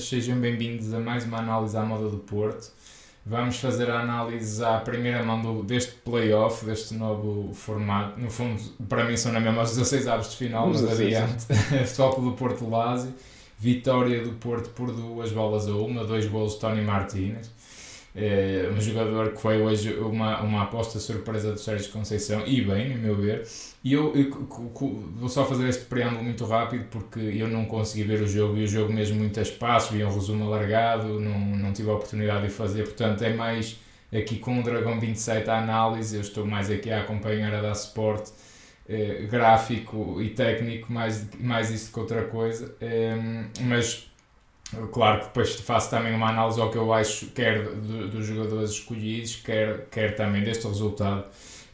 Sejam bem-vindos a mais uma análise à moda do Porto. Vamos fazer a análise à primeira mão do, deste playoff, deste novo formato. No fundo, para mim são na mesma os 16 aves de final, mas adiante. Futebol do Porto Lásio. Vitória do Porto por duas bolas a uma, dois golos de Tony Martínez. É, um jogador que foi hoje uma, uma aposta surpresa do Sérgio Conceição, e bem, no meu ver. E eu, eu, vou só fazer este preâmbulo muito rápido porque eu não consegui ver o jogo e o jogo mesmo muito a espaço, vi um resumo alargado, não, não tive a oportunidade de fazer, portanto é mais aqui com o Dragão 27 a análise, eu estou mais aqui a acompanhar a dar suporte eh, gráfico e técnico, mais, mais isso que outra coisa, eh, mas Claro que depois faço também uma análise ao que eu acho, quer dos jogadores escolhidos, quer, quer também deste resultado.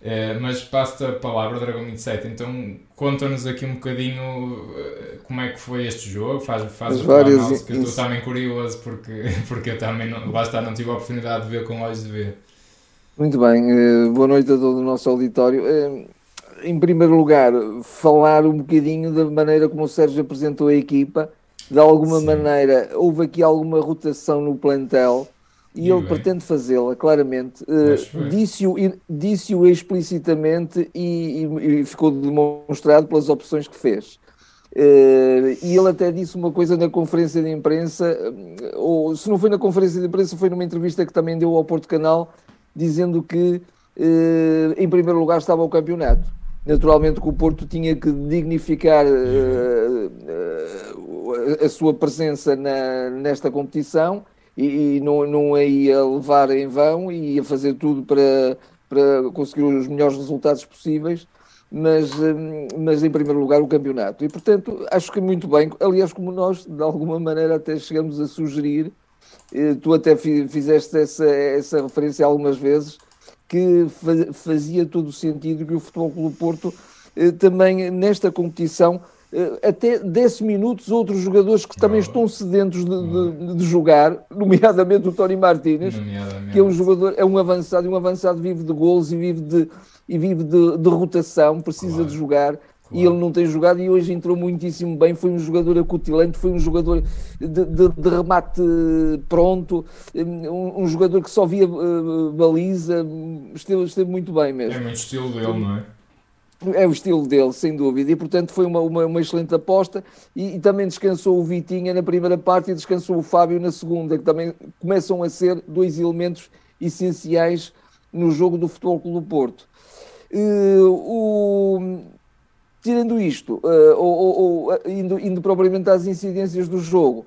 Uh, mas passo-te a palavra, Dragão 27. Então, conta-nos aqui um bocadinho uh, como é que foi este jogo. Faz, faz a várias análise, que eu estou também curioso, porque, porque eu também, não, lá está, não tive a oportunidade de ver com olhos de ver. Muito bem, uh, boa noite a todo o nosso auditório. em primeiro lugar, falar um bocadinho da maneira como o Sérgio apresentou a equipa de alguma Sim. maneira houve aqui alguma rotação no plantel e, ele bem. pretende fazê-la, claramente. Uh, Disse-o disse explicitamente e, e, e, ficou demonstrado pelas opções que fez. Uh, e ele até disse uma coisa na conferência de imprensa, eh, ou se não foi na conferência de imprensa, foi numa entrevista que também deu ao Porto Canal, dizendo que uh, em primeiro lugar estava o campeonato. Naturalmente que o Porto tinha que dignificar uh, a sua presença na, nesta competição e, e, não, não a ia levar em vão e ia fazer tudo para, para conseguir os melhores resultados possíveis, mas, um, mas em primeiro lugar o campeonato. E portanto acho que muito bem, aliás, como nós de alguma maneira até chegamos a sugerir, eh, tu até fizeste essa, essa referência algumas vezes que fazia todo o sentido que o Futebol Clube Porto eh, também nesta competição até desse minutos outros jogadores que também estão sedentos de, de, de jogar, nomeadamente o Tony Martínez, que é um jogador, é um avançado, e um avançado vive de gols e vive de, e vive de, de rotação, precisa claro. de jogar. Claro. E ele não tem jogado e hoje entrou muitíssimo bem. Foi um jogador acutilante, foi um jogador de, de, de remate pronto, um, um, jogador que só via uh, baliza, esteve, esteve muito bem mesmo. É muito estilo dele, não é? É o estilo dele, sem dúvida, e portanto foi uma, uma, uma excelente aposta. E, e, também descansou o Vitinha na primeira parte e descansou o Fábio na segunda, que também começam a ser dois elementos essenciais no jogo do Futebol Clube do Porto. Uh, o, Tirando isto, uh, ou, ou, indo, indo, propriamente às incidências do jogo,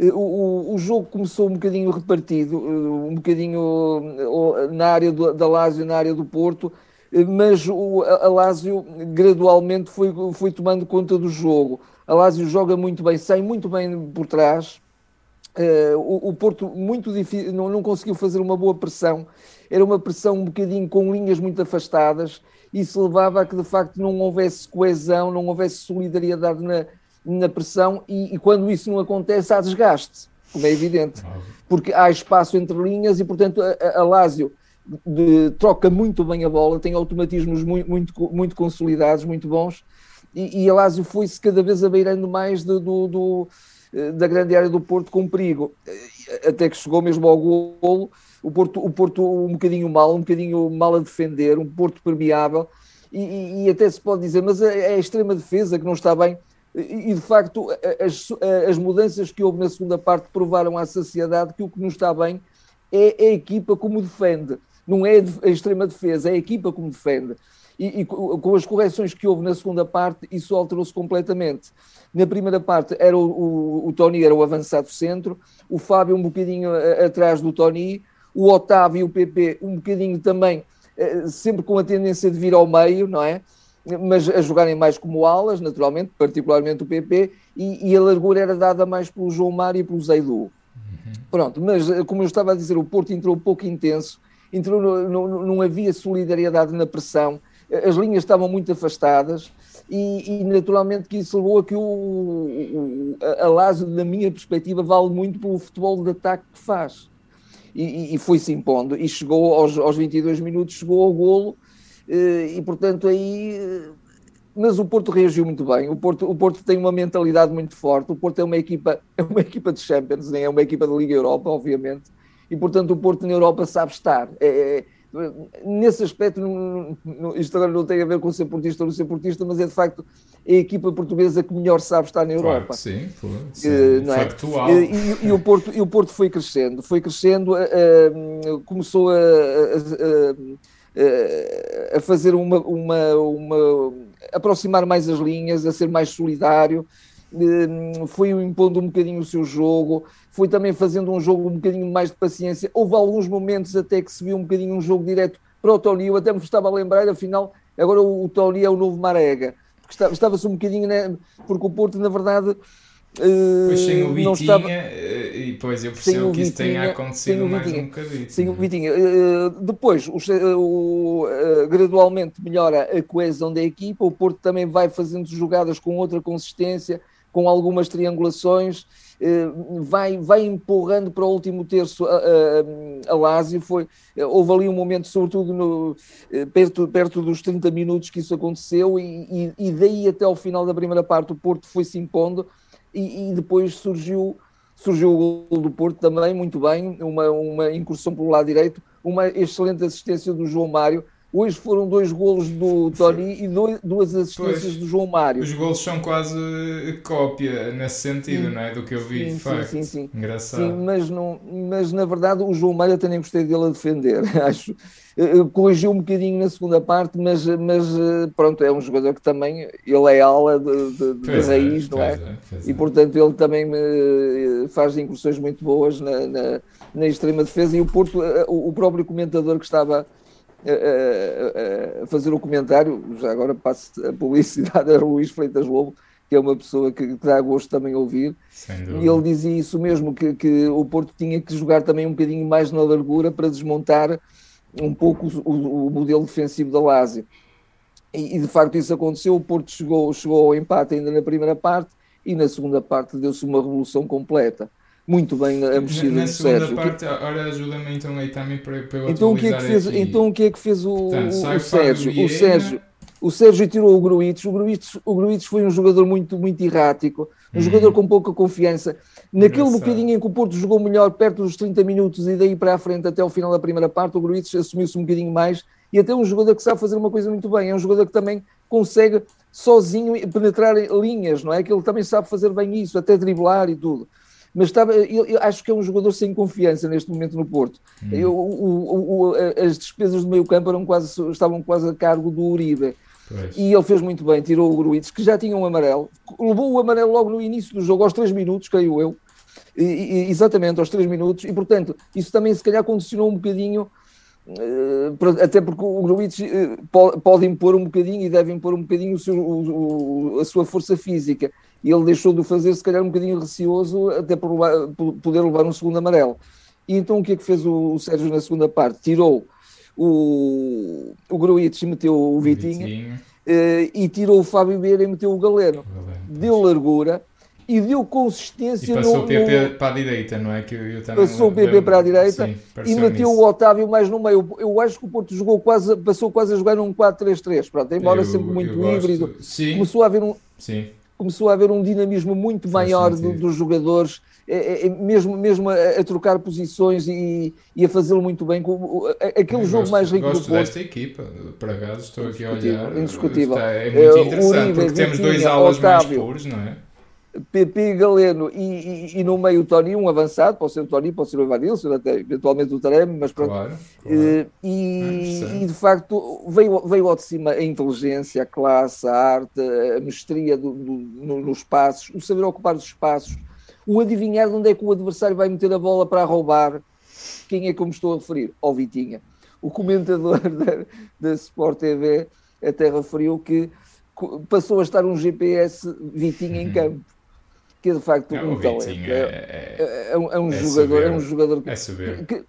uh, o, o, jogo começou um bocadinho repartido, um bocadinho na área do, da Lásio, na área do Porto, mas o, a gradualmente foi, foi tomando conta do jogo. A joga muito bem, sai muito bem por trás. o, o Porto muito difícil, não, não conseguiu fazer uma boa pressão. Era uma pressão um bocadinho com linhas muito afastadas isso levava a que de facto não houvesse coesão, não houvesse solidariedade na, na pressão e, e quando isso não acontece há desgaste, como é evidente, porque há espaço entre linhas e portanto a, a Lásio de, troca muito bem a bola, tem automatismos muito, muito, muito consolidados, muito bons e, e a Lásio foi-se cada vez abeirando mais do, do, do, da grande área do Porto com perigo, até que chegou mesmo ao golo o Porto, o Porto um bocadinho mal, um bocadinho mal a defender, um Porto permeável, e, e até se pode dizer, mas é a extrema defesa que não está bem, e de facto as, as mudanças que houve na segunda parte provaram à saciedade que o que não está bem é a equipa como defende, não é a extrema defesa, é a equipa como defende. E, e, com as correções que houve na segunda parte, isso alterou-se completamente. Na primeira parte era o, o, o, Tony, era o avançado centro, o Fábio um bocadinho atrás do Tony, o Otávio e o PP um bocadinho também, eh, sempre com a tendência de vir ao meio, não é? Mas a jogarem mais como alas, naturalmente, particularmente o PP, e, e a largura era dada mais pelo João Mário e pelo Zeidu. Uhum. Pronto, mas eh, como eu estava a dizer, o Porto entrou um pouco intenso, entrou no, no, não havia solidariedade na pressão, as linhas estavam muito afastadas, e, e, naturalmente que isso levou a que o, o, a Lázaro, na minha perspectiva, vale muito pelo futebol de ataque que faz e, e foi-se impondo e chegou aos, aos 22 minutos, chegou ao golo eh, e portanto aí mas o Porto reagiu muito bem. O Porto, o Porto tem uma mentalidade muito forte. O Porto é uma equipa, é uma equipa de Champions, nem é uma equipa da Liga Europa, obviamente. E portanto o Porto na Europa sabe estar. É, é, nesse aspecto, não, não, isto agora não tem a ver com ser portista ou não ser portista, mas é de facto a equipa portuguesa que melhor sabe estar na Europa. Claro, sim, foi, sim, uh, é? factual. E, e, e, o Porto, e o Porto foi crescendo, foi crescendo, uh, uh, começou a, a, a, fazer uma, uma, uma. aproximar mais as linhas, a ser mais solidário. Foi impondo um bocadinho o seu jogo, foi também fazendo um jogo um bocadinho mais de paciência. Houve alguns momentos até que se viu um bocadinho um jogo direto para o Tony. Eu até me estava a lembrar, afinal, agora o, o Tony é o novo Marega estava-se um bocadinho, né, porque o Porto, na verdade. Uh, pois sem o Vitinha, estava... Eh, e depois eu percebo que isso tenha acontecido mais um bocadinho. Sem o Vitinha. Uh, depois, o, o, uh, gradualmente melhora a coesão da equipa, o Porto também vai fazendo jogadas com outra consistência, com algumas triangulações, eh, vai, vai empurrando para o último terço a, a, a Lazio. Foi, houve ali um momento, sobretudo no, eh, perto, perto dos 30 minutos, que isso aconteceu, e, e, e daí até ao final da primeira parte o Porto foi se impondo, e, e depois surgiu surgiu o gol do Porto também, muito bem, uma, uma incursão pelo lado direito, uma excelente assistência do João Mário, Hoje foram dois golos do Tony e dois, duas assistências pois, do João Mário. Os golos são quase cópia nesse sentido, sim, não é? Do que eu vi, sim, facto. Sim, sim, Engraçado. Sim, mas, não, mas na verdade o João Mário eu também gostei dele a defender. Acho. Corrigiu um bocadinho na segunda parte, mas, mas pronto, é um jogador que também ele é ala de, de, de é, raiz, não é? é e é. portanto ele também me faz incursões muito boas na, na, na extrema defesa. E o Porto, o próprio comentador que estava fazer o um comentário, já agora passo a publicidade a Luís Freitas Lobo, que é uma pessoa que, que dá gosto também ouvir, e ele dizia isso mesmo, que, que o Porto tinha que jogar também um bocadinho mais na largura para desmontar um pouco o, o modelo defensivo da Lazio. E, e, de facto isso aconteceu, o Porto chegou, chegou ao empate ainda na primeira parte, e na segunda parte deu-se uma revolução completa muito bem a mexida na, na segunda Sérgio. parte, ora ajuda-me então aí também para, para eu então o que é que fez aqui. Então o que é que fez o, Portanto, o, o Sérgio? O Sérgio, o Sérgio tirou o Gruites. O Gruites, o Gruites foi um jogador muito, muito errático, um hum. jogador com pouca confiança. Naquele Engraçado. bocadinho em que o Porto jogou melhor, perto dos 30 minutos e daí para a frente até o final da primeira parte, o Gruites assumiu-se um bocadinho mais e até um jogador que sabe fazer uma coisa muito bem. É um jogador que também consegue sozinho penetrar linhas, não é? Que ele também sabe fazer bem isso, até driblar e tudo mas estava, eu, eu, acho que é um jogador sem confiança neste momento no Porto. Hum. Eu, o, o, as despesas do meio campo eram quase, estavam quase a cargo do Uribe. Pois. E ele fez muito bem, tirou o Gruites, que já tinha um amarelo, levou o amarelo logo no início do jogo, aos 3 minutos, creio eu, e, e, exatamente aos 3 minutos, e portanto, isso também se calhar condicionou um bocadinho, uh, até porque o Gruites pode, pode, impor um bocadinho e deve impor um bocadinho o seu, o, a sua força física, e ele deixou de o fazer, se calhar, um bocadinho receoso, até por, levar, por poder levar um segundo amarelo. E então o que é que fez o, o Sérgio na segunda parte? Tirou o, o Gruites e meteu o Vitinha, Vitinho. Uh, e tirou o Fábio Vieira e meteu o Galeno. Deu largura e deu consistência e passou no, o PP no... para a direita, não é? Que eu também passou o PP para a direita Sim, e meteu nisso. o Otávio mais no meio. Eu acho que o Porto jogou quase, passou quase a jogar num 4-3-3, pronto, embora eu, sempre muito híbrido. Sim. Começou a haver um. Sim começou a haver um dinamismo muito maior do, dos jogadores, é, é, é, mesmo, mesmo a, a, trocar posições e, e a fazê-lo muito bem. Aquele eu jogo gosto, mais rico gosto do Porto. desta equipa, por acaso estou aqui a olhar. Indiscutível. Está, é muito interessante, Uribe, porque temos dois aulas Otávio, mais puros, não é? PP Galeno e, e, e, no meio o Tony, um avançado, pode ser o Tony, pode ser o Evanilson, até eventualmente o Taremi, mas pronto. Claro, claro. Eh, e, e, de facto veio, veio ao de cima a inteligência, a classe, a arte, a mestria do, do, no, nos passos, o saber ocupar os espaços, o adivinhar de onde é que o adversário vai meter a bola para roubar. Quem é que eu me estou a referir? Ao Vitinha. O comentador da, da Sport TV até referiu que passou a estar um GPS Vitinha em uhum. campo que é de facto um talento. É, é, é, é, um, é um é jogador, é um jogador que, que,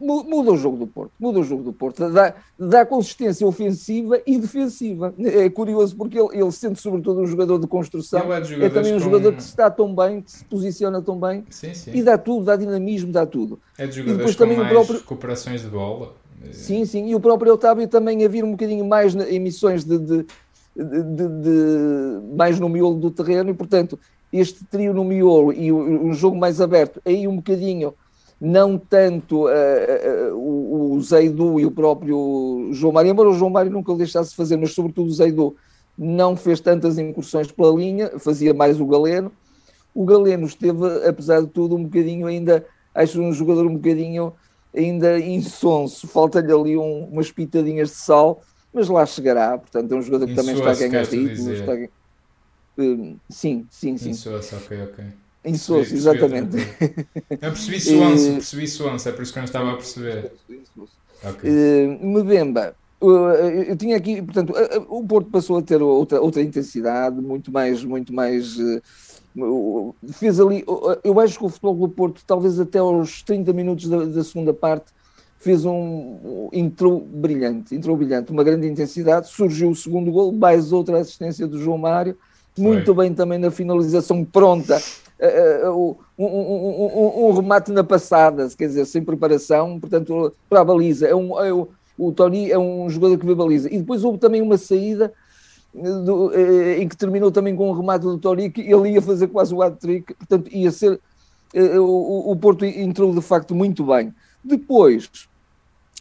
muda o jogo do Porto, muda o jogo do Porto, dá, dá consistência ofensiva e defensiva. É curioso porque ele, ele sendo sobretudo um jogador de construção, é, é, também um jogador que se está tão bem, que se posiciona tão bem sim, sim. e dá tudo, dá dinamismo, dá tudo. É de jogadores e depois também o próprio recuperações de bola. Sim, sim, e o próprio Otávio também a vir um bocadinho mais em missões de, de de, de, mais no miolo do terreno e, portanto, este trio no miolo e um jogo mais aberto, aí um bocadinho, não tanto uh, uh, o, o Zaidu e o próprio João Mário, embora o João Mário nunca o deixasse fazer, mas sobretudo o Zaidu não fez tantas incursões pela linha, fazia mais o Galeno. O Galeno esteve, apesar de tudo, um bocadinho ainda, acho um jogador um bocadinho ainda insonso, falta-lhe ali um, umas pitadinhas de sal, mas lá chegará, portanto é um jogador que também está a ganhar ritmo. Está... Uh, sim, sim, sim. Insosso, ok, ok. Insosso, exatamente. Eu percebi Swanson, percebi Swanson, é por isso que eu não estava a perceber. Okay. Uh, Mbemba, eu tinha aqui, portanto, o Porto passou a ter outra, outra intensidade, muito mais, muito mais. Fez ali. Eu acho que o futebol do Porto, talvez até aos 30 minutos da, da segunda parte, fez um. entrou brilhante, entrou brilhante, uma grande intensidade. Surgiu o segundo gol, mais outra assistência do João Mário, muito Foi. bem também na finalização pronta. Uh, um, um, um, remate na passada, quer dizer, sem preparação, portanto, para a baliza. É um, é o Tony é um jogador que vê baliza. E depois houve também uma saída eh, do, eh, em que terminou também com um remate do Tony, que ele ia fazer quase o hat-trick, portanto ia ser. Eh, o, o, Porto entrou de facto muito bem. Depois,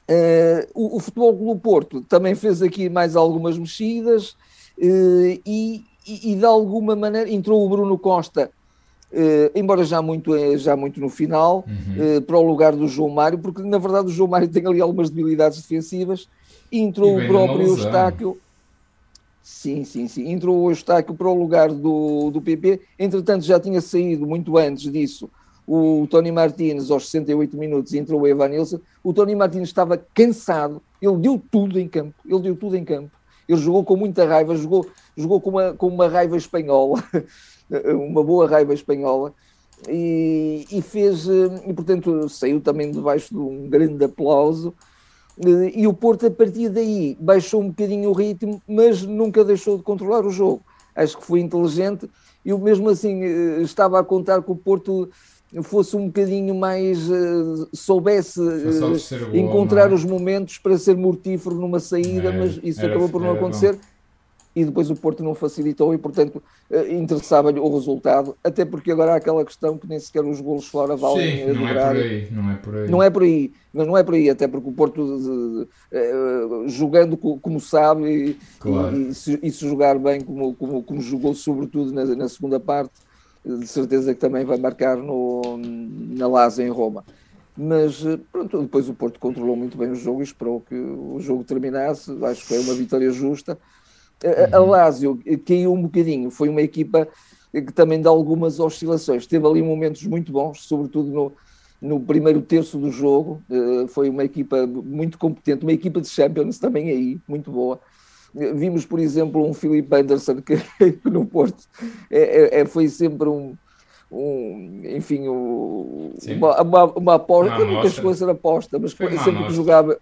eh, o, o Futebol do Porto também fez aqui mais algumas mexidas eh, e, e, e de alguma maneira entrou o Bruno Costa Uh, embora já muito, já muito no final, uhum. uh, para o lugar do João Mário, porque na verdade o João Mário tem ali algumas debilidades defensivas, entrou o próprio Eustáquio, sim, sim, sim, entrou o Eustáquio para o lugar do, do PP, entretanto já tinha saído muito antes disso o Tony Martins aos 68 minutos entrou o Evanilson, o Tony Martins estava cansado, ele deu tudo em campo, ele deu tudo em campo, ele jogou com muita raiva, jogou, jogou com, uma, com uma raiva espanhola, uma boa raiva espanhola, e, e, fez, e portanto saiu também debaixo de um grande aplauso. E o Porto, a partir daí, baixou um bocadinho o ritmo, mas nunca deixou de controlar o jogo. Acho que foi inteligente. Eu, mesmo assim, eh, estava a contar que o Porto fosse um bocadinho mais uh, soubesse uh, encontrar os momentos para ser mortífero numa saída, é, mas isso acabou por não acontecer. Bom e depois o Porto não facilitou e, portanto, eh, interessava-lhe o resultado, até porque agora há aquela questão que nem sequer os golos fora valem Sim, não é por aí, não é por aí. Não é por aí, mas não é por aí, até porque o Porto, jogando como sabe e, claro. e, e, se, e, se, jogar bem como, como, como jogou, sobretudo na, na, segunda parte, de certeza que também vai marcar no, na Lazio em Roma mas eh, pronto, depois o Porto controlou muito bem o jogo e esperou que o jogo terminasse. Acho que foi uma vitória justa. A, a uhum. Lazio caiu um bocadinho, foi uma equipa que também dá algumas oscilações. Teve ali momentos muito bons, sobretudo no, no primeiro terço do jogo. Foi uma equipa muito competente, uma equipa de Champions também aí, muito boa. Vimos, por exemplo, um Philip Anderson que, no Porto é, é, é, foi sempre um, um enfim, um, uma, uma, uma aposta. Uma nunca chegou a ser aposta, mas sempre que jogava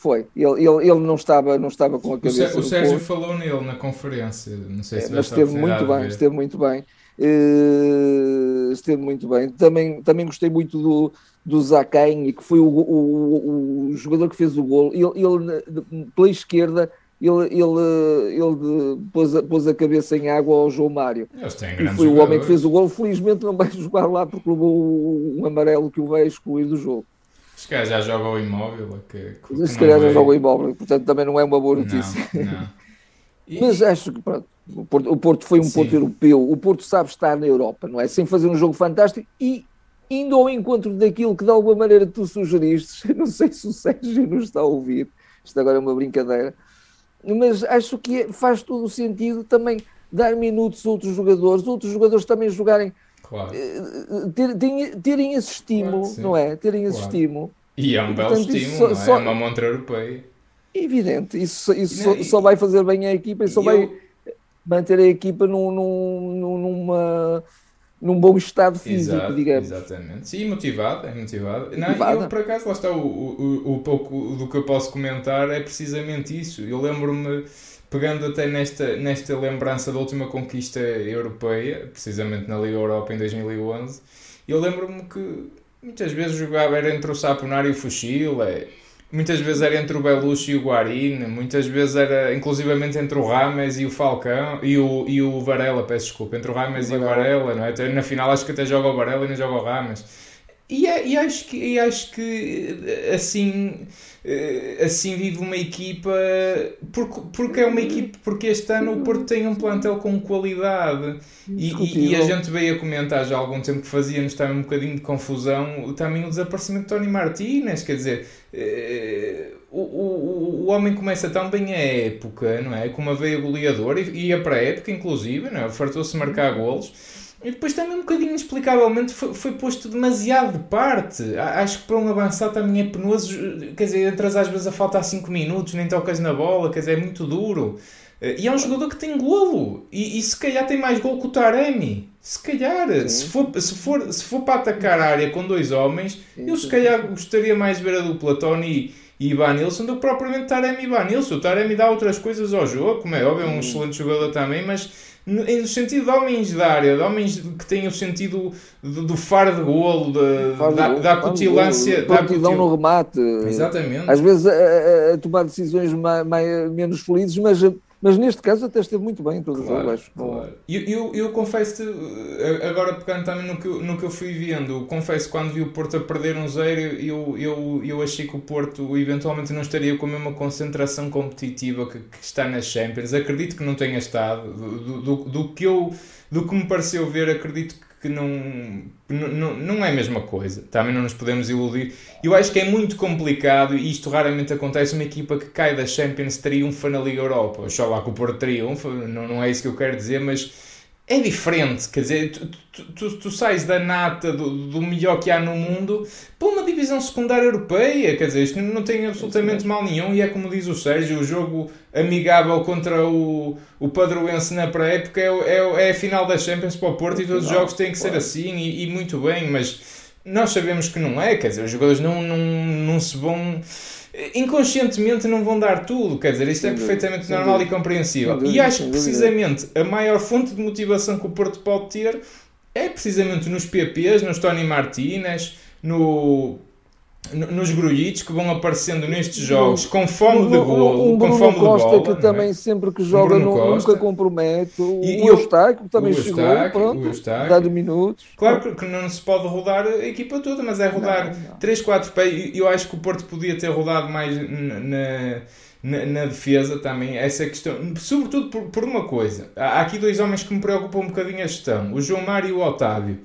foi. Ele, ele, ele não, estava, não estava com a cabeça. O, Sérgio falou nele na conferência. Não sei se é, mas esteve muito bem, esteve muito bem. Uh, esteve muito bem. Também, também gostei muito do, do Zacain, que foi o, o, o, jogador que fez o gol. Ele, ele pela esquerda, ele, ele, ele pôs, a, pôs a cabeça em água ao João Mário. E foi o homem que fez o gol. Felizmente não vai jogar lá porque levou um amarelo que o vai excluir do jogo. Se calhar já joga o imóvel. Que, que Se calhar já joga o imóvel, portanto também não é uma boa notícia. Não, não. E... Mas acho que pronto, o, Porto, o Porto foi um Sim. Porto europeu, o Porto sabe estar na Europa, não é? Sem fazer um jogo fantástico e indo ao encontro daquilo que de alguma maneira tu sugeriste, não sei se o Sérgio nos está a ouvir, isto agora é uma brincadeira, mas acho que faz todo o sentido também dar minutos a outros jogadores, outros jogadores também jogarem Claro. Eh, ter, ter, terem esse estímulo, claro não é? Terem esse claro. estímulo. E é um belo Portanto, estímulo, só, é? é uma montra europeia. Evidente, isso, isso não, só, só, vai fazer bem a equipa e só vai eu... manter a equipa num, num, numa, num bom estado físico, Exato, digamos. Exatamente. Sim, motivado, é motivado. Não, eu, por acaso, lá está, o, o, o pouco do que eu posso comentar é precisamente isso. Eu lembro-me pegando até nesta, nesta lembrança da última conquista europeia, precisamente na Liga Europa em 2011, eu lembro-me que muitas vezes jogava era entre o Saponar e o Fuxil, é, muitas vezes era entre o Belushi e o Guarini, muitas vezes era inclusivamente entre o Rames e o Falcão e o, e o Varela, peço desculpa, entre o Rames e o Varela, não é? Na final acho que até joga o Varela e não joga o Rames. E, é, e, acho que, e acho que assim eh, assim vive uma equipa porque, porque é uma equipa porque este ano o Porto tem um plantel com qualidade e, e, e, a gente veio a comentar já há algum tempo que fazia-nos também um bocadinho de confusão também o desaparecimento de Tony Martínez quer dizer eh, o, o, o homem começa tão bem a época não é? com uma veia goleadora e, e a pré-época inclusive não é? fartou-se marcar golos e depois também um bocadinho inexplicavelmente foi, foi, posto demasiado de parte. Acho que para um avançado também é penoso. Quer dizer, entras às vezes a faltar 5 minutos, nem tocas na bola, quer dizer, é muito duro. E é um jogador que tem golo. E, e se calhar tem mais golo que o Taremi. Se calhar, se for, se, for, se for para atacar a área com dois homens, eu se calhar gostaria mais de ver a dupla Tony e Ivanilson do que propriamente Taremi e Ivanilson. O Taremi dá outras coisas ao jogo, como é óbvio, é um excelente jogador também, mas no sentido de homens da área, de homens que têm o sentido do, do faro de golo, de, faro da, da acutilância. Da cutil... no remate. Exatamente. Às vezes a, a, a tomar decisões mais, mais, menos felizes, mas mas neste caso até esteve muito bem em todo claro, o jogo, acho. Claro. Eu, eu, eu confesso-te, eh, agora pegando também no que, no que eu fui vendo, confesso que quando vi o Porto a perder um zero, eu, eu, eu achei que o Porto eventualmente não estaria com a mesma concentração competitiva que, que está nas Champions. Acredito que não tenha estado. Do, do, do, que eu, do que me pareceu ver, acredito que que não, não, não é a mesma coisa. Também não nos podemos iludir. Eu acho que é muito complicado e isto raramente acontece. Uma equipa que cai da Champions triunfa na Liga Europa. Só lá que o Porto triunfa, não, não é isso que eu quero dizer, mas é diferente, quer dizer, tu, tu, tu, tu sais da nata do, do, melhor que há no mundo para uma divisão secundária europeia, quer dizer, isto não tem absolutamente mal nenhum e é como diz o Sérgio, o jogo amigável contra o, o Padroense na pré-época é, é, é, a final da Champions para o Porto e todos os jogos têm que ser assim e, e muito bem, mas nós sabemos que não é, quer dizer, os jogadores não, não, não se vão inconscientemente não vão dar tudo, quer dizer, isto é perfeitamente normal e compreensível. E acho que precisamente a maior fonte de motivação que o Porto pode ter é precisamente nos PPs, nos Tony Martínez, no nos grulhitos que vão aparecendo nestes jogos com fome de golo, um, com fome Costa de bola. que também é? sempre que joga um nunca compromete. O, e, o Eustáquio também o chegou, Eustáquio, pronto, dado minutos. Claro que não se pode rodar a equipa toda, mas é rodar não, não. 3, 4 pés. Eu acho que o Porto podia ter rodado mais na, na, na, defesa também, essa questão, sobretudo por, por uma coisa. Há aqui dois homens que me preocupam um bocadinho a gestão, o João Mário e o Otávio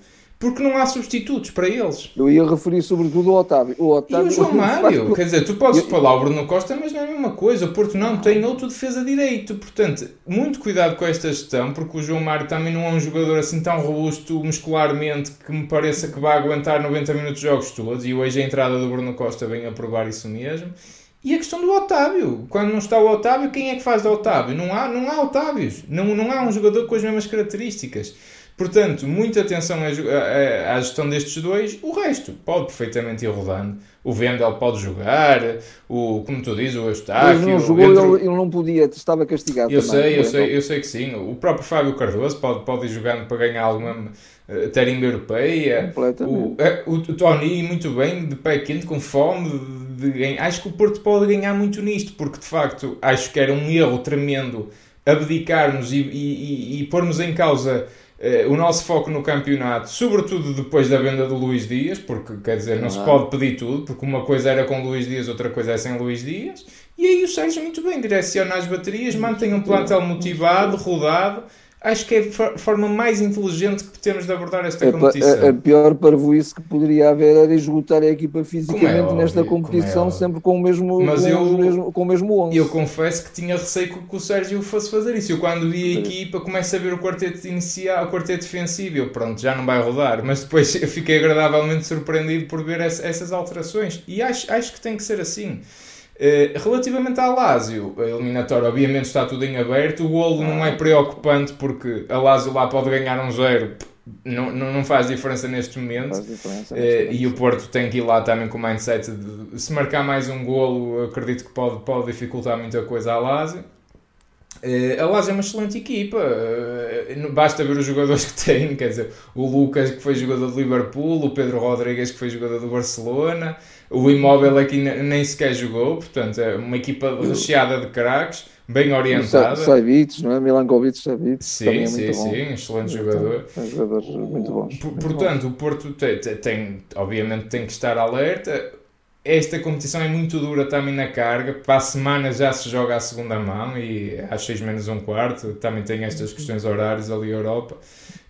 porque não há substitutos para eles. Eu ia referir sobretudo ao Otávio. O Otávio e o João Mário, quer dizer, tu podes pôr lá o Bruno Costa, mas não é a mesma coisa. O Porto não tem outro defesa direito. Portanto, muito cuidado com esta gestão, porque o João Mário também não é um jogador assim tão robusto muscularmente que me pareça que vai aguentar 90 minutos de jogos todos. E hoje a entrada do Bruno Costa vem a provar isso mesmo. E a questão do Otávio. Quando não está o Otávio, quem é que faz do Otávio? Não há, não há Otávios. Não, não há um jogador com as mesmas características. Portanto, muita atenção à gestão destes dois. O resto pode perfeitamente ir rodando. O Vendel pode jogar, o, como tu dizes, o Eustáquio... Mas não jogou, entre... ele, não podia, estava castigado Eu também, sei, eu sei, eu sei que sim. O próprio Fábio Cardoso pode, pode ir jogando para ganhar alguma uh, tarimba europeia. O, eh, o, Tony, muito bem, de pé quente, com fome de, de, Acho que o Porto pode ganhar muito nisto, porque de facto acho que era um erro tremendo abdicarmos e, e, e, e pormos em causa o nosso foco no campeonato, sobretudo depois da venda do Luís Dias, porque quer dizer, não ah. se pode pedir tudo, porque uma coisa era com Luís Dias, outra coisa é sem Luís Dias. E aí o Sérgio, muito bem, direciona as baterias, mantém um plantel motivado, rodado acho que é a forma mais inteligente que temos de abordar esta é, competição. A, a pior parvoíce que poderia haver era esgotar a equipa fisicamente é óbvio, nesta competição, é sempre com o mesmo, Mas com, eu, mesmo, com o mesmo 11. Eu confesso que tinha receio que o Sérgio fosse fazer isso. Eu quando vi a equipa começo a ver o quarteto inicial, o quarteto defensivo, eu pronto, já não vai rodar. Mas depois eu fiquei agradavelmente surpreendido por ver essas alterações. E acho, acho que tem que ser assim. Eh, relativamente à Lazio, a eliminatória obviamente está tudo em aberto, o golo não é preocupante porque a Lazio lá pode ganhar um zero, não, não, não faz diferença neste momento. Diferença, uh, e o Porto tem que ir lá também com o mindset de se marcar mais um golo acredito que pode, pode dificultar muita coisa à Lazio. Uh, a Lazio é uma excelente equipa, basta ver os jogadores que tem, quer dizer, o Lucas que foi jogador do Liverpool, o Pedro Rodrigues que foi jogador do Barcelona, o Imóvel aqui nem sequer jogou, portanto é uma equipa recheada de craques, bem orientada. Savic, não é? Milankovic Savic. Sim, é sim, sim, excelente jogador. São jogadores muito bons. Portanto, o Porto tem, tem, obviamente tem que estar alerta esta competição é muito dura também na carga. Para a semana já se joga a segunda mão e às 6 menos um quarto também tem estas questões horárias ali na Europa.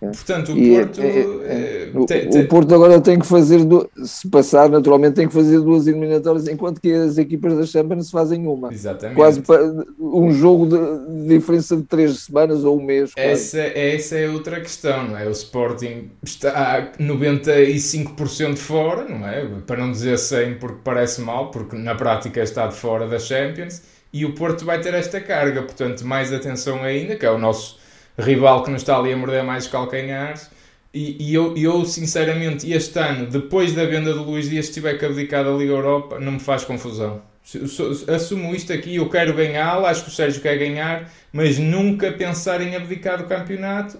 É. Portanto, o e Porto. É, é, é, tem, o, o, Porto agora tem que fazer, do, se passar, naturalmente, tem que fazer duas eliminatórias, enquanto que as equipas da Champions fazem uma. Exatamente. Quase um jogo de, de diferença de três semanas ou um mês. Essa, essa é outra questão, não é? O Sporting está a 95% fora, não é? Para não dizer 100%, porque parece mal, porque na prática está de fora da Champions. E o Porto vai ter esta carga, portanto, mais atenção ainda, que é o nosso rival que nos está ali a morder mais os calcanhares. E, e eu, eu, sinceramente, este ano, depois da venda do Luís Dias, se tiver que abdicar da Liga Europa, não me faz confusão. Assumo isto aqui, eu quero ganhá-lo, acho que o Sérgio quer ganhar, mas nunca pensar em abdicar do campeonato,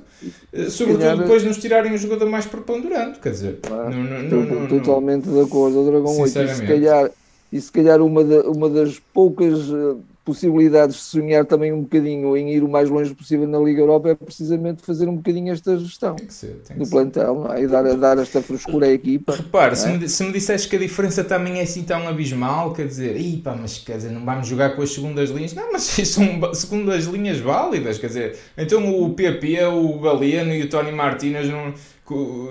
eh, sobretudo depois de nos tirarem o jogador mais preponderante. Quer dizer, não, não, não, totalmente de acordo, o Dragão 8. E se calhar, e se calhar uma, uma das poucas eh, possibilidades de sonhar também um bocadinho em ir o mais longe possível na Liga Europa é precisamente fazer um bocadinho esta gestão tem que ser, tem que do plantel é? e dar, dar esta frescura à equipa. Repare, é? se, me, se me disseste que a diferença também é assim tão abismal, quer dizer, pá, mas quer dizer, não vamos jogar com as segundas linhas, não, mas são segundas linhas válidas, quer dizer, então o PP, o Galeno e o Tony Martínez não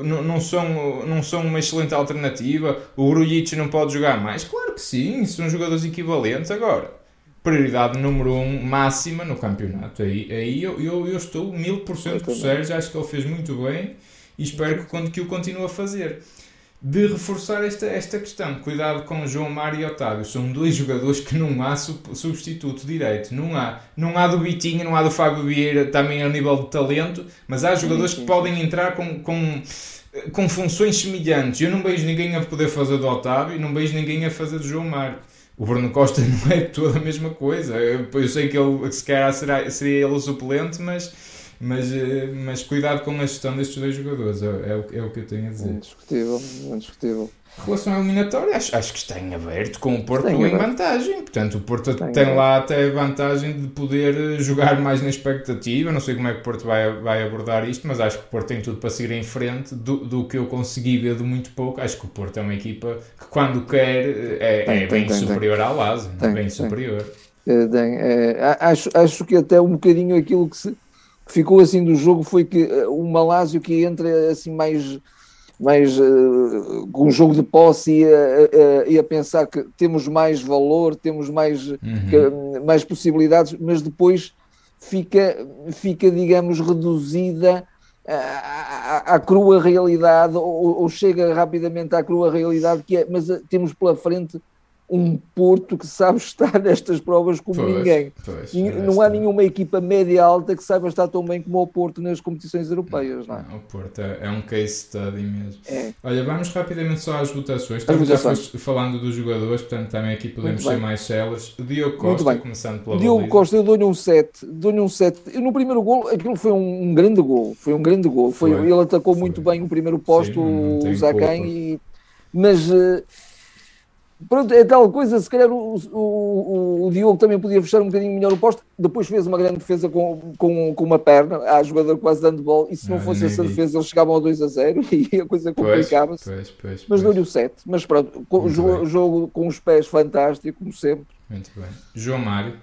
não, não, são, não são uma excelente alternativa. O Grujic não pode jogar mais? Claro que sim, são jogadores equivalentes. Agora, prioridade número um máxima no campeonato. Aí, aí eu, eu, eu estou mil por cento com o Sérgio, acho que ele fez muito bem e espero que, que o continue a fazer. De reforçar esta, esta questão, cuidado com João Mário e Otávio, são dois jogadores que não há substituto direito, não há. Não há do Bitinho, não há do Fábio Vieira, também a nível de talento, mas há jogadores que podem entrar com, com, com funções semelhantes. Eu não vejo ninguém a poder fazer do Otávio não vejo ninguém a fazer do João Mário o Bruno Costa não é toda a mesma coisa. Eu, eu sei que ele, se calhar será, seria ele o suplente, mas, mas, eh, mas cuidado com a gestão destes dois jogadores, é, é, é o que eu tenho a dizer. Indiscutível, indiscutível. Em relação à eliminatória, acho, acho que está em aberto com o Porto em, em vantagem. Portanto, o Porto está tem lá até a vantagem de poder eh, jogar mais na expectativa. Não sei como é que o Porto vai, vai abordar isto, mas acho que o Porto tem tudo para seguir em frente. Do, do que eu consegui ver de muito pouco, acho que o Porto é uma equipa que, quando quer, eh, é, tem, é bem tem, superior tem. ao Lazio. bem superior. É, é, acho, acho que até um bocadinho aquilo que, se, que ficou assim do jogo foi que o eh, Malásio que entra assim mais mais uh, com um jogo de posse e a, e a, pensar que temos mais valor, temos mais, uhum. que, mais possibilidades, mas depois fica, fica digamos, reduzida à, à, à crua realidade ou, ou, chega rapidamente à crua realidade que é, mas eh, temos pela frente um Porto que sabe estar nestas provas como pois, ninguém. Pois, e não há nenhuma equipa média-alta que saiba estar tão bem como o Porto nas competições europeias. Não, não é? O Porto é, é, um case study mesmo. É. Olha, vamos rapidamente só às votações. Estamos já falando dos jogadores, portanto também aqui podemos ser mais celas. Diogo Costa, começando pela Diogo baliza. Costa, eu dou-lhe um 7. Dou-lhe um 7. Eu, no primeiro gol, aquilo foi um, um, grande gol. Foi um grande gol. Foi, foi ele atacou foi. muito bem o primeiro posto, Sim, o Zacan, e... mas... Uh, Pronto, é tal coisa, se calhar o, o, o, Diogo também podia fechar um bocadinho melhor o posto, depois fez uma grande defesa com, com, com uma perna, a jogador quase dando bola, e se não, não fosse essa defesa eles chegavam ao 2 a 0 e a coisa complicava-se. Mas deu-lhe o 7, mas pronto, o jogo, jogo, com os pés fantástico, como sempre. Muito bem. João Mário.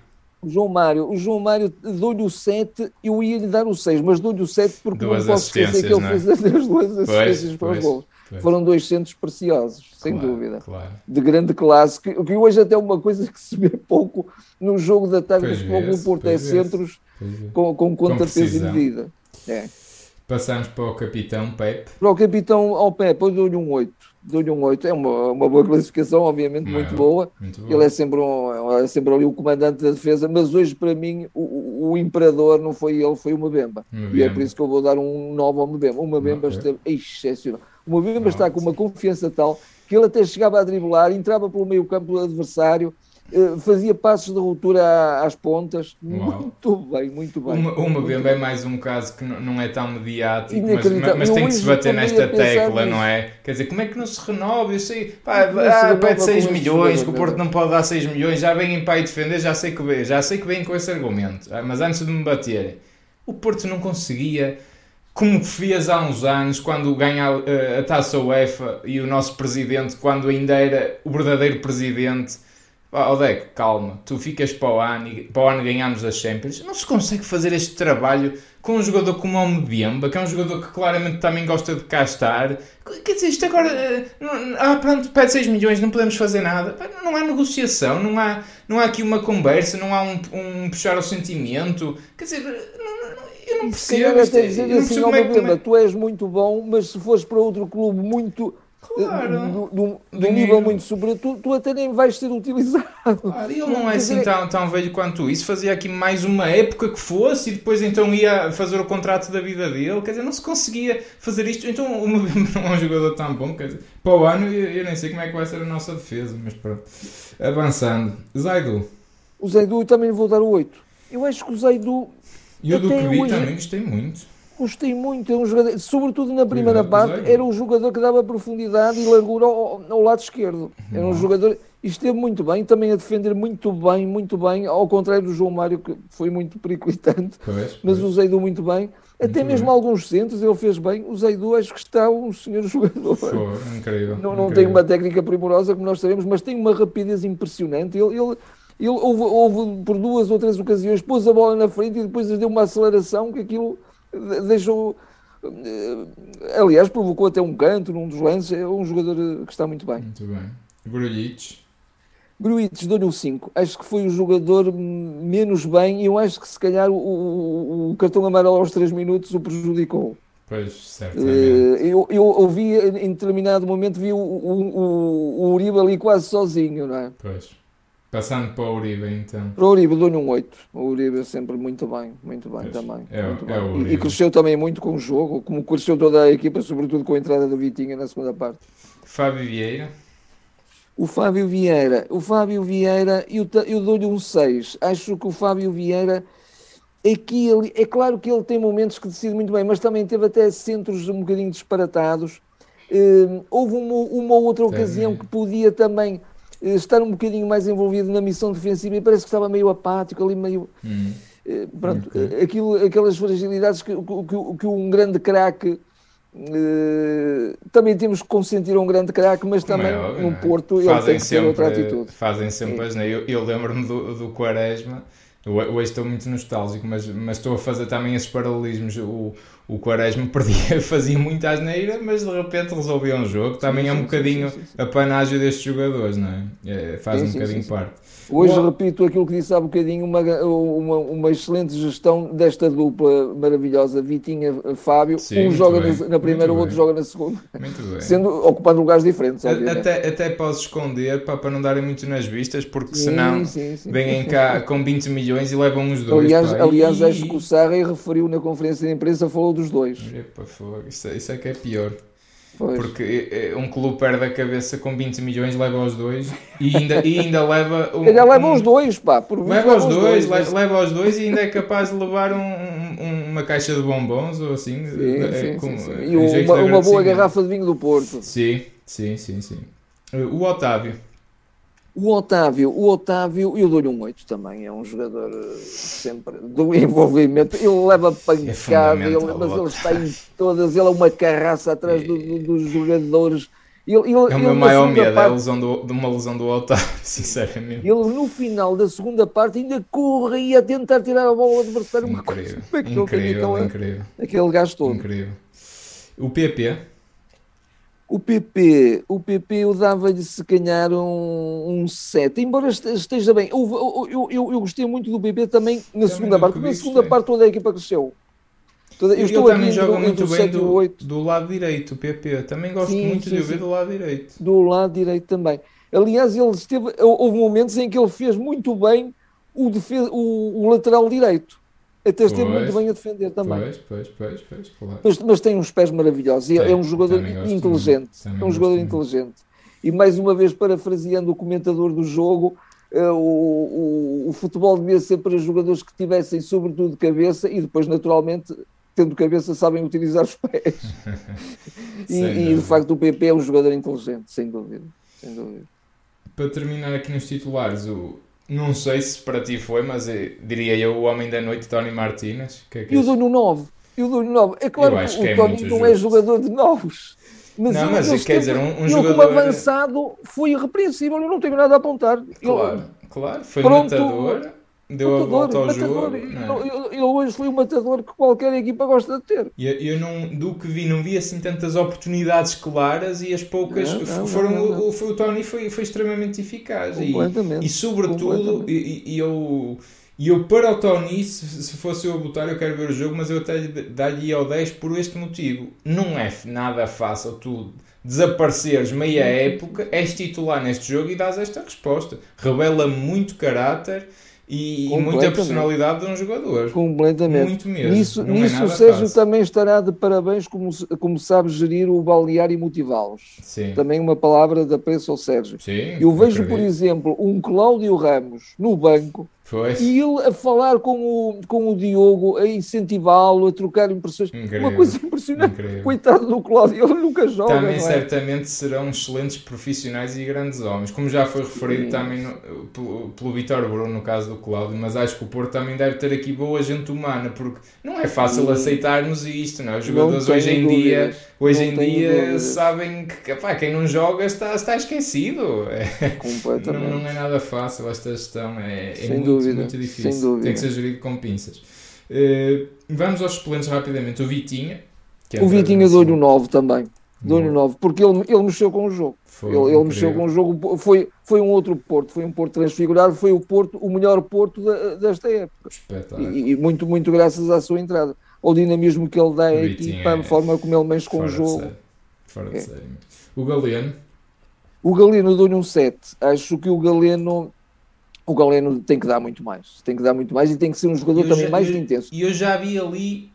O João Mário, o João Mário dou-lhe o 7, eu ia lhe dar o 6, mas dou-lhe o 7 porque duas não posso esquecer que ele é? fez as duas assistências para os gols. Foram dois centros preciosos, sem claro, dúvida. Claro. De grande classe, que, que, hoje até é uma coisa que se vê pouco no jogo da tarde do Futebol Porto, é centros com, com conta-peso e medida. É. Passamos para o capitão Pepe. Para o capitão ao Pepe, eu dou-lhe um 8. Dou-lhe um 8. É uma, uma boa classificação, obviamente, Não, muito, boa. muito boa. Ele é sempre, um, é sempre ali o comandante da defesa, mas hoje, para mim, o, o imperador não foi ele, foi o Mbemba. E é por isso que eu vou dar um 9 ao Mbemba. O Mbemba okay. esteve excepcional. O Mbemba está com uma confiança tal que ele até chegava a driblar, entrava pelo meio campo do adversário fazia passos de ruptura às pontas. Uau. Muito bem, muito bem. Uma, uma Bemba é mais um caso que não é tão mediático, mas, mas, tem que se bater nesta tecla, não é? Quer dizer, como é que não se renova? Eu sei, pá, ah, pede 6 milhões, que o Porto não pode dar 6 milhões, já vêm para aí defender, já sei que vem, já sei que vem com esse argumento. Ah, mas antes de me baterem, o Porto não conseguia como fez há uns anos, quando ganha a, a taça UEFA e o nosso presidente, quando ainda era o verdadeiro presidente, oh, Deco, calma, tu ficas para o ano e para o ano ganhamos as Champions. Não se consegue fazer este trabalho com um jogador como o Mbemba, que é um jogador que claramente também gosta de cá estar. Quer dizer, isto agora. Eh, ah, pronto, pede 6 milhões, não podemos fazer nada. Não há negociação, não há, não há aqui uma conversa, não há um, um puxar o sentimento. Quer dizer, eu não percebo. Até dizer assim, como é, como é... tu és muito bom, mas se fores para outro clube muito. Claro. De um nível muito superior, tu, tu, até nem vais ser utilizado. Claro, ele não é assim tão, tão velho quanto isso. Fazia aqui mais uma época que fosse e depois então ia fazer o contrato da vida dele. Quer dizer, não se conseguia fazer isto. Então o não é um jogador tão bom. Quer dizer, para o ano eu, eu nem sei como é que vai ser a nossa defesa, mas pronto. Avançando. Zaidu. O Zaidu também vou dar o 8. Eu acho que o Zaidu e o do que vi hoje, também gostei muito. Gostei muito, é um jogador, sobretudo na primeira parte, era um jogador que dava profundidade e largura ao, ao lado esquerdo. Era um jogador, e esteve muito bem, também a defender muito bem, muito bem, ao contrário do João Mário, que foi muito periclitante, pois, mas o Zeidu muito bem. Até muito mesmo bem. alguns centros ele fez bem. O Zeidu acho que está um senhor jogador. Incrível. Não, não incrível. tem uma técnica primorosa, como nós sabemos, mas tem uma rapidez impressionante. Ele, ele ele houve, houve, por duas ou três ocasiões, pôs a bola na frente e depois deu uma aceleração que aquilo deixou. Eh, aliás, provocou até um canto num dos lances. É um jogador eh, que está muito bem. Muito bem. Grujic. Grujic, dou-lhe um 5. Acho que foi o jogador menos bem e eu acho que se calhar o, o, o cartão amarelo aos 3 minutos o prejudicou. Pois, certamente. Eh, eu, eu ouvi, em determinado momento, vi o, o, o, o Uribe ali quase sozinho, não é? Pois. Passando para o Uribe, então. Para o Uribe dou-lhe um 8. O Uribe é sempre muito bem, muito bem também. É, muito é bem. E, e, cresceu também muito com o jogo, como cresceu toda a equipa, sobretudo com a entrada do Vitinha na segunda parte. Fábio Vieira. O Fábio Vieira, o Fábio Vieira, eu, eu dou-lhe um 6. Acho que o Fábio Vieira, aqui ele, é claro que ele tem momentos que decide muito bem, mas também teve até centros um bocadinho disparatados. Uh, houve uma, uma outra ocasião que podia também estar um bocadinho mais envolvido na missão defensiva e parece que estava meio apático ali, meio. Hum. Eh, pronto, okay. Eh, aquilo, aquelas fragilidades que, que, que um grande craque. Uh, também temos que consentir um grande craque, mas também é óbvio, no é? Porto ele tem que sempre, ter outra atitude. Fazem sempre as Eu, eu lembro-me do, do Quaresma, hoje estou muito nostálgico, mas, mas estou a fazer também esses paralelismos. O, o Quaresma perdia, fazia muita asneira, mas de repente resolvia um jogo. Também sim, é um sim, bocadinho sim, a panágio destes jogadores, não é? é faz um bocadinho parte. Hoje Bom, repito aquilo que disse há bocadinho, uma, uma, uma, excelente gestão desta dupla maravilhosa, Vitinha-Fábio. Um joga na, na, primeira, o outro joga na segunda. Muito bem. Sendo, ocupando lugares diferentes. Até, até posso esconder para, para não darem muito nas vistas, porque senão vêm cá com 20 milhões e levam os dois. Aliás, aliás e... acho que o Sarra referiu na conferência de imprensa, falou dos dois. Epa, isso, isso é que é pior. Pois. Porque eh, um clube perde a cabeça com 20 milhões, leva os dois e ainda, e ainda leva. Um, ainda leva um, os dois, pá. Por leva os dois, dois leva os dois e ainda é capaz de levar um, um, uma caixa de bombons ou assim. Sim, é, sim, com, sim, sim. E uma, uma boa garrafa de vinho do Porto. Sim, sim, sim, sim. O Otávio. O Otávio, o Otávio, eu dou-lhe um 8 também, é um jogador eh, sempre do envolvimento, ele leva pancada, é ele, mas ele está em todas, ele é uma carraça atrás do, do, dos jogadores. Ele, ele, é o meu maior medo, parte, é a lesão do, de uma lesão do Otávio, sinceramente. Ele no final da segunda parte ainda corria a tentar tirar a bola do adversário, uma incrível, coisa, é incrível, aquele, incrível. aquele gajo todo. Incrível. O PP, o PP, o PP eu dava-lhe se calhar um, um 7, embora esteja bem. Eu, eu, eu, eu gostei muito do PP também na também segunda parte, na segunda parte toda a equipa cresceu. Toda, eu estou também joga muito bem do, do, lado direito, o PP. Também gosto sim, muito sim, de o ver do lado direito. Do lado direito também. Aliás, ele esteve, houve momentos em que ele fez muito bem o, defesa, o, o lateral direito até esteve muito bem a defender também. Pois, pois, pois, pois claro. mas, mas tem uns pés maravilhosos e é um jogador inteligente. É um jogador inteligente. E mais uma vez, parafraseando o comentador do jogo, uh, o, o, o, futebol devia ser para jogadores que tivessem sobretudo cabeça e depois naturalmente tendo cabeça sabem utilizar os pés e, e, de facto o PP é um jogador inteligente sem dúvida, sem dúvida. para terminar aqui nos titulares o não sei se para ti foi, mas eu, diria eu o homem da noite, Tony Martínez. Que é que eu dou no 9. Eu dou no 9. É claro que, que o é Tony não é jogador de novos. Mas, não, mas quer dizer, um, um jogador. como avançado foi irrepreensível, eu não tenho nada a apontar. Claro, eu, claro, foi pronto, matador, deu matador, a volta ao matador, jogo. Ele é? hoje foi o matador que qualquer equipa gosta de ter. Eu, eu não, do que vi, não vi assim tantas oportunidades claras e as poucas não, não, foram. Não, o, o, o Tony foi, foi extremamente eficaz. E, e sobretudo, e, e eu e eu, para o Tony, se, se fosse eu a botar, eu quero ver o jogo, mas eu até dar-lhe ao 10 por este motivo. Não é nada fácil tu desapareceres meia época, és titular neste jogo e dás esta resposta. Revela muito caráter e, e muita personalidade de um jogador. Completamente. Muito mesmo. Nisso, nisso é o Sérgio fácil. também estará de parabéns como, como sabe gerir o balneário e motivá-los. Também uma palavra de apreço ao Sérgio. Sim, eu vejo, por exemplo, um Cláudio Ramos no banco Pois. E ele a falar com o, com o Diogo, a incentivá-lo, a trocar impressões. Incrível. Uma coisa impressionante. Incrível. Coitado do Cláudio, ele nunca joga. Também é? certamente serão excelentes profissionais e grandes homens. Como já foi referido Sim. também no, pelo, pelo Vitor Bruno, no caso do Cláudio, mas acho que o Porto também deve ter aqui boa gente humana, porque não é fácil aceitarmos isto, não é? Os jogadores hoje em dúvidas. dia, hoje em dia sabem que pá, quem não joga está, está esquecido. É, Completamente. Não, não, é nada fácil esta gestão. É, é muito dúvida, muito difícil. Tem que ser gerido com pinças. Uh, vamos aos suplentes rapidamente. O Vitinha. o Vitinha deu-lhe o 9 também. Deu-lhe o 9, porque ele, ele mexeu com o jogo. Foi, ele, ele mexeu com o jogo. Foi, foi um outro Porto, foi um Porto transfigurado, foi o Porto, o melhor Porto da, desta época. E, e, muito, muito graças à sua entrada. Ao dinamismo que ele dá à equipa, a forma como ele mexe com o jogo. Fora de é. série. O Galeno. O Galeno deu-lhe um 7. Acho que o Galeno o Galeno tem que dar muito mais. Tem que dar muito mais e tem que ser um jogador também já, mais eu, intenso. E eu já vi ali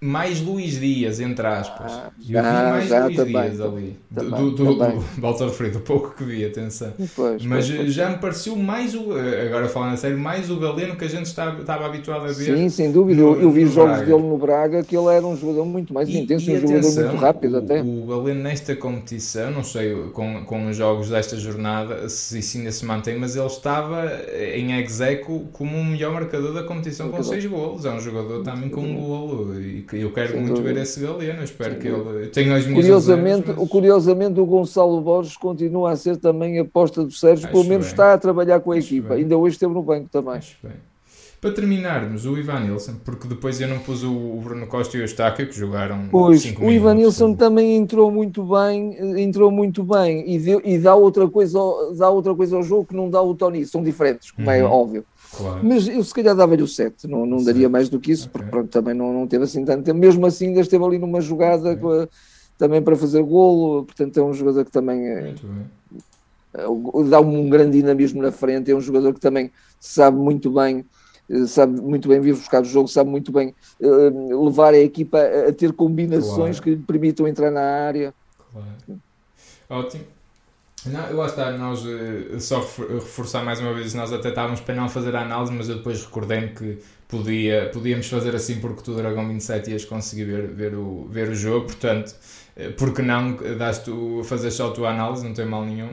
mais Luís Dias, entre aspas. Ah, eu vi mais já, Luís também, Dias ali. Também, do, do, também. do, referir, do pouco que vi, atenção. Pois, Mas pois, já me pareceu mais o, agora falando a sério, mais o Galeno que a gente estava, estava habituado a ver. Sim, sem dúvida. No, eu, eu vi jogos Braga. dele no Braga que ele era um jogador muito mais e, intenso, e um atenção, jogador muito rápido o, até. O Galeno nesta competição, não sei com, com os jogos desta jornada se isso ainda se mantém, mas ele estava em execo como o melhor marcador da competição com 6 golos. É um jogador também com um golo e eu quero muito ver esse Galeno. Espero Sim. que ele tenha as minhas curiosamente, mas... Curiosamente, o Gonçalo Borges continua a ser também a aposta do Sérgio, Acho pelo menos bem. está a trabalhar com a Acho equipa. Bem. Ainda hoje esteve no banco também. Para terminarmos, o Ivan Nilsson, porque depois eu não pus o Bruno Costa e o Eustáquio, que jogaram Pois, o minutos, Ivan Nilsson também entrou muito bem, entrou muito bem e, deu, e dá, outra coisa, dá outra coisa ao jogo que não dá o Tony, são diferentes, como é uhum. é óbvio. Claro. Mas eu se calhar dava-lhe o 7, não, não daria mais do que isso, okay. porque pronto, também não, não teve assim tanto tempo. Mesmo assim, ainda esteve ali numa jogada okay. a, também para fazer golo, portanto é um jogador que também é, dá um grande dinamismo na frente, é um jogador que também sabe muito bem eh, sabe muito bem vir buscar o jogo, sabe muito bem uh, levar a equipa a, a ter combinações claro. que lhe permitam entrar na área. Claro. Ótimo. Não, eu acho que nós uh, só reforçar mais uma vez, nós até estávamos para não fazer a análise, mas eu depois recordei-me que podia, podíamos fazer assim porque tu Dragão 27 ias conseguir ver, ver, o, ver o jogo, portanto, uh, porque não dás tu, fazer só a tua análise, não tem mal nenhum.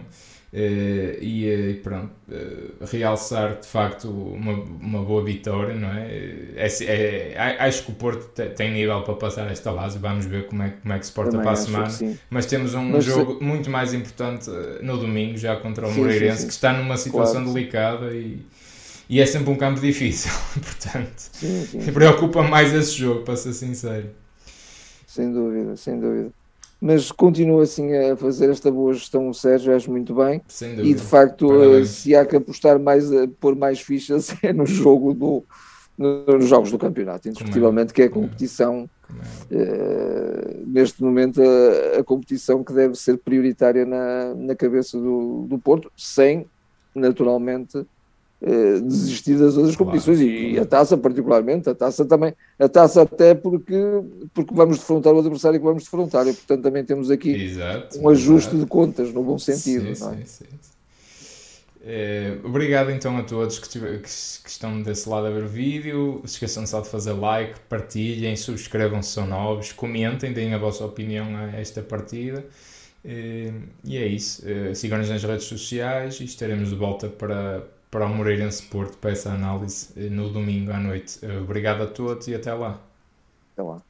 Uh, e, e, pronto, uh, realçar de facto uma, uma boa vitória, não é? é, é, é acho que o Porto tem nível para passar esta base, vamos ver como é, como é que se porta Também para a semana. Mas temos um Mas jogo se... muito mais importante eh, no domingo, já contra o sim, Moreirense, sim, sim. que está numa situação claro, delicada e, e é sempre um campo difícil, portanto, preocupa mais esse jogo, para ser sincero. Sem dúvida, sem dúvida mas continua assim a fazer esta boa gestão o Sérgio, acho muito bem. E de facto, Parabéns. se há que apostar mais, pôr mais fichas é no jogo do, nos jogos do campeonato, indiscutivelmente, que é a competição, é? uh, neste momento, a, a, competição que deve ser prioritária na, na cabeça do, do Porto, sem, naturalmente, eh, desistir das outras claro, competições e, e, a taça particularmente, a taça também, a taça até porque, porque vamos defrontar o adversário que vamos defrontar e portanto também temos aqui exato, um ajuste de contas no bom sentido. Sim, é? sim, sim. Eh, obrigado então a todos que, que, que, estão desse lado a ver o vídeo. Se esqueçam só de fazer like, partilhem, subscrevam se são novos, comentem, deem a vossa opinião a esta partida. Eh, e é isso. Sigam-nos nas redes sociais e estaremos de volta para, para o Moreirense Porto para essa análise no domingo à noite. Obrigado a todos e até lá. Até lá.